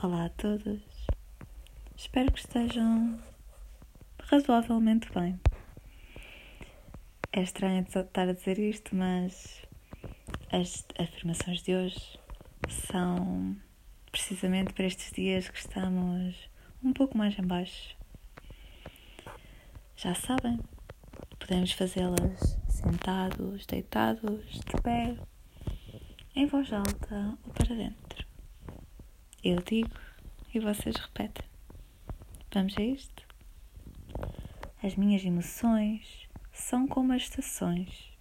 Olá a todos. Espero que estejam razoavelmente bem. É estranho estar a dizer isto, mas as afirmações de hoje são precisamente para estes dias que estamos um pouco mais em baixo. Já sabem, podemos fazê-las sentados, deitados, de pé, em voz alta ou para dentro. Eu digo e vocês repetem. Vamos a isto? As minhas emoções são como as estações.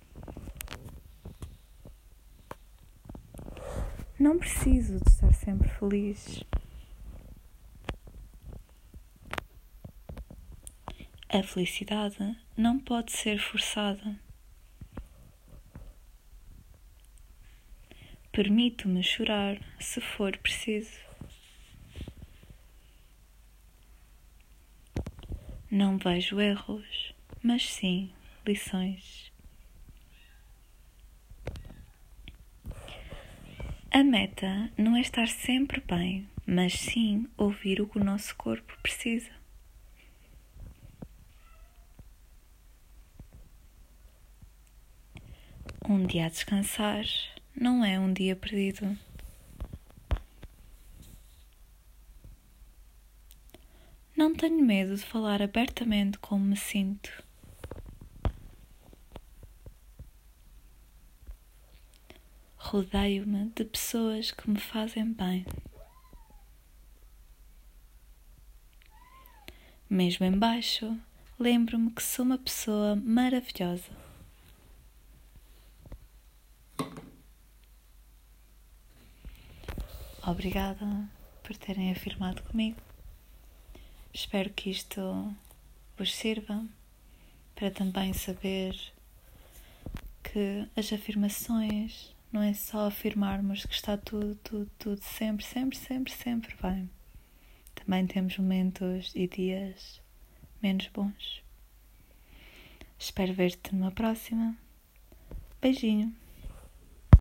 Não preciso de estar sempre feliz. A felicidade não pode ser forçada. Permito-me chorar se for preciso. Não vejo erros, mas sim lições. A meta não é estar sempre bem, mas sim ouvir o que o nosso corpo precisa. Um dia a descansar não é um dia perdido. Não tenho medo de falar abertamente como me sinto. Rodeio-me de pessoas que me fazem bem. Mesmo embaixo, lembro-me que sou uma pessoa maravilhosa. Obrigada por terem afirmado comigo. Espero que isto vos sirva para também saber que as afirmações não é só afirmarmos que está tudo, tudo, tudo sempre, sempre, sempre, sempre bem. Também temos momentos e dias menos bons. Espero ver-te numa próxima. Beijinho.